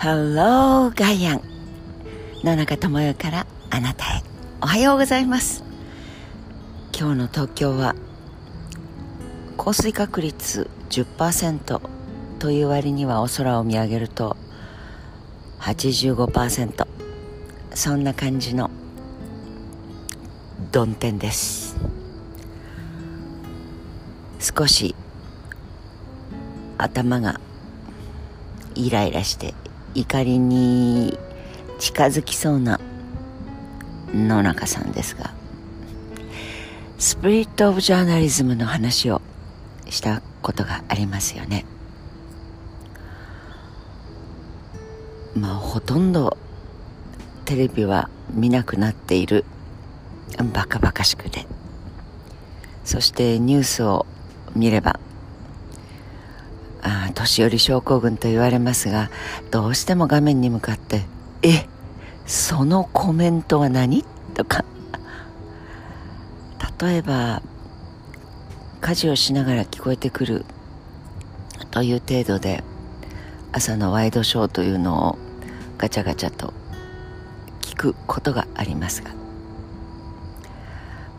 ハローガイアン野中智代からあなたへ。おはようございます。今日の東京は降水確率10%という割にはお空を見上げると85%そんな感じの曇天です。少し頭がイライラして怒りに近づきそうな野中さんですがスピリット・オブ・ジャーナリズムの話をしたことがありますよね。まあほとんどテレビは見なくなっている。バカバカしくて。そしてニュースを見れば年寄り症候群と言われますがどうしても画面に向かって「えそのコメントは何?」とか例えば家事をしながら聞こえてくるという程度で朝のワイドショーというのをガチャガチャと聞くことがありますが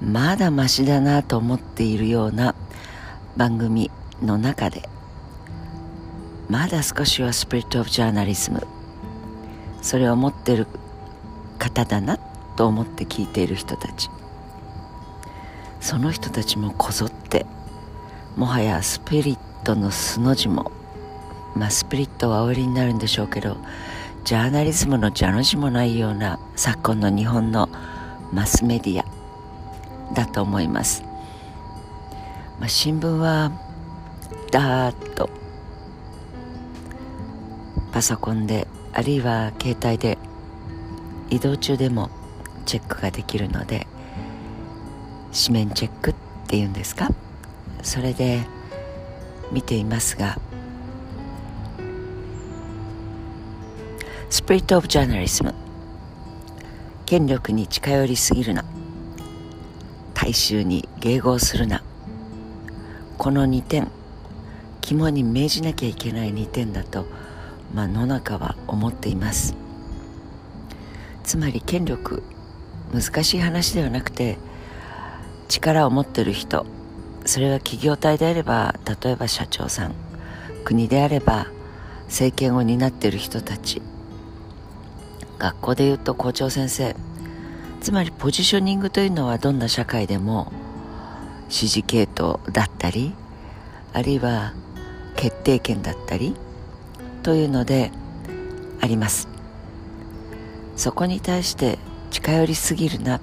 まだマシだなと思っているような番組の中でまだ少しはスピリット・オブ・ジャーナリズム。それを持ってる方だなと思って聞いている人たち。その人たちもこぞってもはやスピリットの素の字もまあスピリットはお売りになるんでしょうけどジャーナリズムの蛇の字もないような昨今の日本のマスメディアだと思います、まあ、新聞はダーッとパソコンであるいは携帯で移動中でもチェックができるので紙面チェックっていうんですか？それで見ていますがスピリット・オブ・ジャーナリズム権力に近寄りすぎるな。大衆に迎合するな。この2点肝に銘じなきゃいけない2点だと、ままあ、野中は思っています。つまり権力難しい話ではなくて力を持ってる人それは企業体であれば例えば社長さん国であれば政権を担っている人たち学校でいうと校長先生つまりポジショニングというのはどんな社会でも指示系統だったりあるいは決定権だったりというのであります。そこに対して近寄りすぎるな。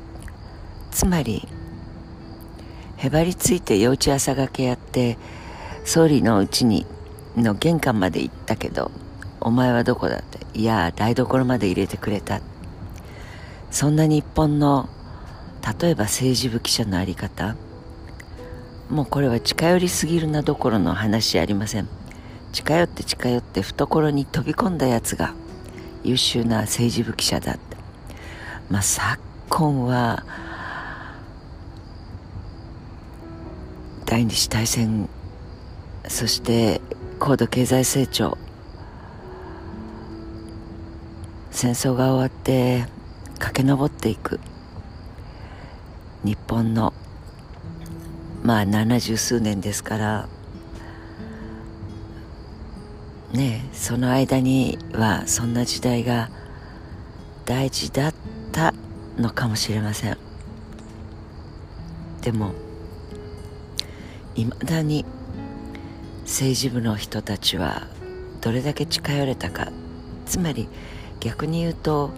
つまりへばりついて幼稚朝がけやって総理のうちにの玄関まで行ったけどお前はどこだっていや台所まで入れてくれた。そんな日本の例えば政治部記者の在り方。もうこれは近寄りすぎるなどころの話ありません。近寄って近寄って懐に飛び込んだやつが優秀な政治部記者だって。まあ昨今は第二次大戦そして高度経済成長戦争が終わって駆け上っていく。日本のまあ七十数年ですからねその間にはそんな時代が大事だったのかもしれません。でもいまだに政治部の人たちはどれだけ近寄れたかつまり逆に言うと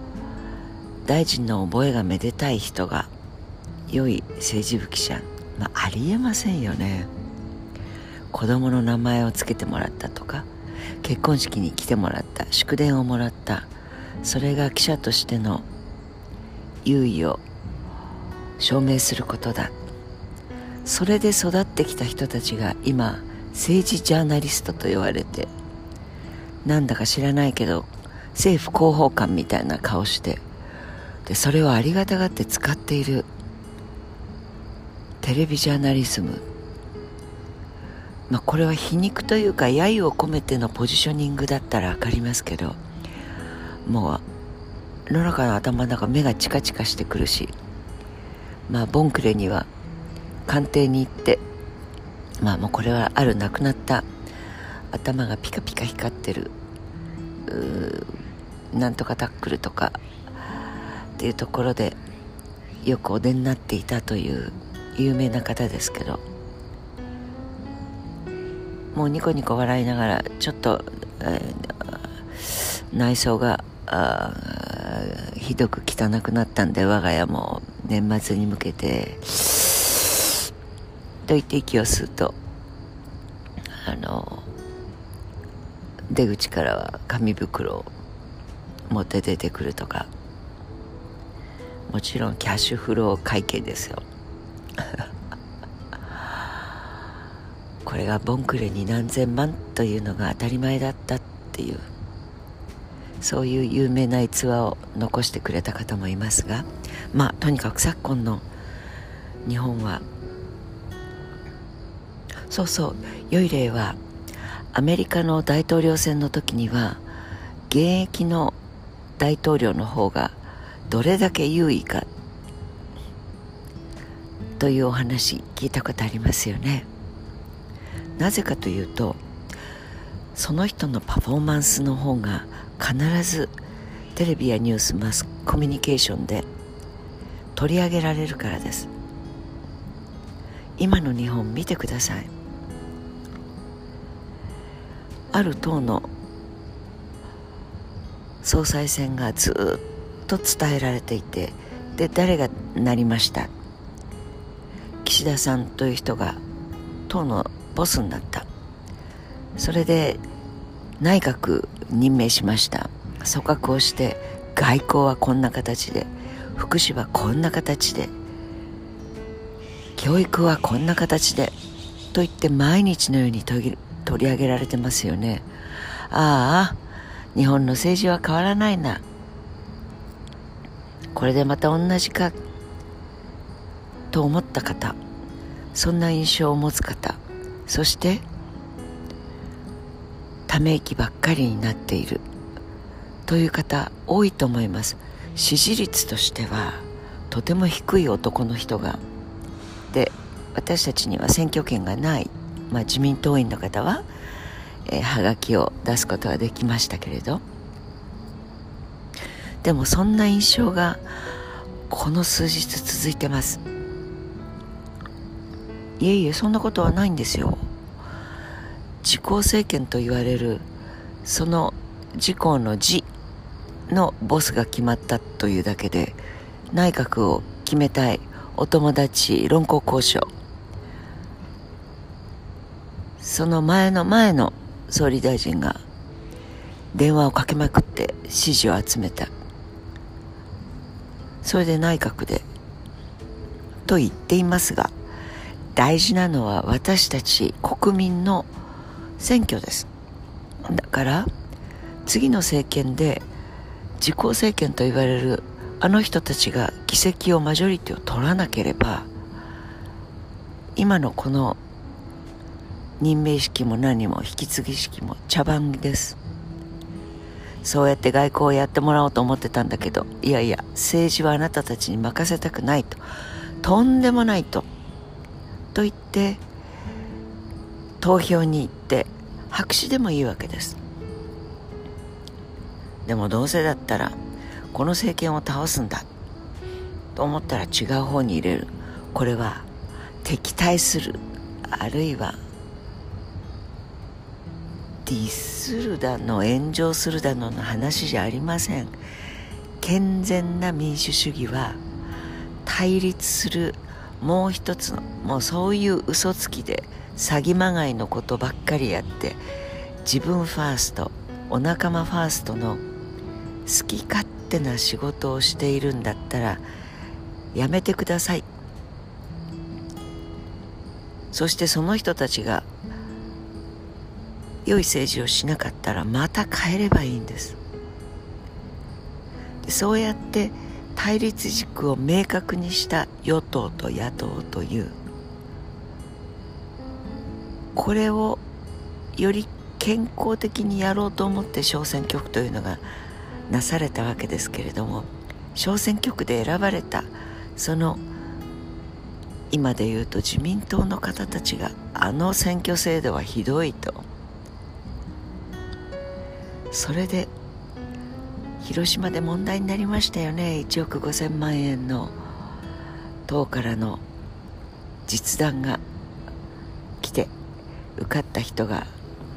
大臣の覚えがめでたい人が良い政治部記者、まあ、ありえませんよね。子供の名前を付けてもらったとか結婚式に来てもらった祝電をもらった。それが記者としての優位を証明することだ。それで育ってきた人たちが今政治ジャーナリストと言われてなんだか知らないけど政府広報官みたいな顔してでそれをありがたがって使っているテレビジャーナリズムまあこれは皮肉というか揶揄を込めてのポジショニングだったら分かりますけどもう野中の頭の中目がチカチカしてくるしまあボンクレには官邸に行ってまあもうこれはある亡くなった頭がピカピカ光ってるなんとかタックルとかっていうところでよくお出になっていたという有名な方ですけどもうニコニコ笑いながらちょっと、えー、内装がひどく汚くなったんで我が家も年末に向けてと言って息を吸うとあの出口からは紙袋を持って出てくるとかもちろんキャッシュフロー会計ですよ。れがボンクレに何千万というのが当たり前だったっていうそういう有名な逸話を残してくれた方もいますがまあとにかく昨今の日本はそうそう良い例はアメリカの大統領選の時には現役の大統領の方がどれだけ優位かというお話聞いたことありますよね。なぜかというとその人のパフォーマンスの方が必ずテレビやニュースマスコミュニケーションで取り上げられるからです。今の日本見てください。ある党の総裁選がずっと伝えられていてで誰がなりました？岸田さんという人が党のボスになった。それで内閣任命しました。組閣をして外交はこんな形で福祉はこんな形で教育はこんな形でと言って毎日のように取り上げられてますよね。ああ日本の政治は変わらないな。これでまた同じかと思った方そんな印象を持つ方そしてため息ばっかりになっている。という方多いと思います。支持率としてはとても低い男の人が。で私たちには選挙権がない、まあ、自民党員の方は、えー、はがきを出すことはできましたけれど。でもそんな印象がこの数日続いてます。いえいえそんなことはないんですよ。自公政権と言われるその自公の字のボスが決まったというだけで内閣を決めたいお友達論考交渉。その前の前の総理大臣が電話をかけまくって支持を集めた。それで内閣でと言っていますが大事なのは私たち国民の選挙です。だから次の政権で自公政権と言われるあの人たちが議席をマジョリティを取らなければ今のこの任命式も何も引き継ぎ式も茶番です。そうやって外交をやってもらおうと思ってたんだけどいやいや政治はあなたたちに任せたくないと。とんでもないと。と言って投票に行って白紙でもいいわけです。でもどうせだったらこの政権を倒すんだと思ったら違う方に入れる。これは敵対するあるいはディスるだの炎上するだのの話じゃありません。健全な民主主義は対立するもう一つのもうそういう嘘つきで詐欺まがいのことばっかりやって自分ファーストお仲間ファーストの好き勝手な仕事をしているんだったらやめてください。そしてその人たちが良い政治をしなかったらまた変えればいいんです。でそうやって対立軸を明確にした与党と野党というこれをより健康的にやろうと思って小選挙区というのがなされたわけですけれども小選挙区で選ばれたその今で言うと自民党の方たちがあの選挙制度はひどいと。それで広島で問題になりましたよね。1億5000万円の党からの実弾が来て受かった人が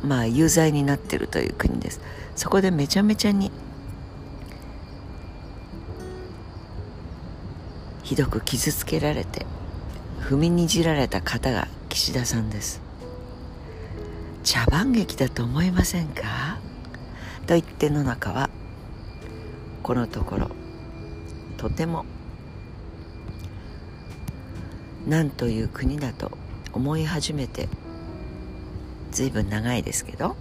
まあ有罪になってるという国です。そこでめちゃめちゃにひどく傷つけられて踏みにじられた方が岸田さんです。茶番劇だと思いませんか？と言って野中はこのところ。とても。何という国だと思い始めて随分長いですけど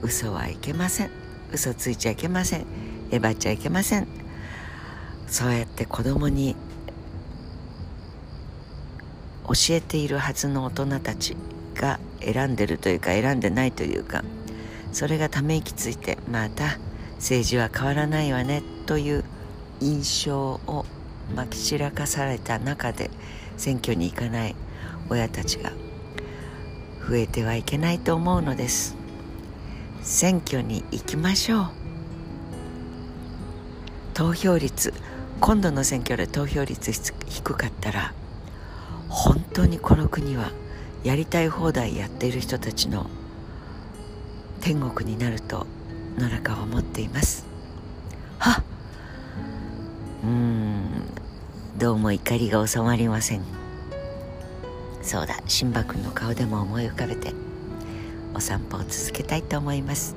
嘘はいけません。嘘ついちゃいけません。えばっちゃいけません。そうやって子供に教えているはずの大人たちが選んでるというか選んでないというかそれがため息ついてまた政治は変わらないわねという印象をまき散らかされた中で選挙に行かない親たちが増えてはいけないと思うのです。選挙に行きましょう。投票率今度の選挙で投票率低かったら本当にこの国はやりたい放題やっている人たちの天国になると野中を持っています。はっ。うん。どうも怒りが収まりません。そうだ。シンバ君の顔でも思い浮かべてお散歩を続けたいと思います。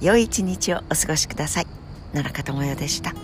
良い一日をお過ごしください。野中智代でした。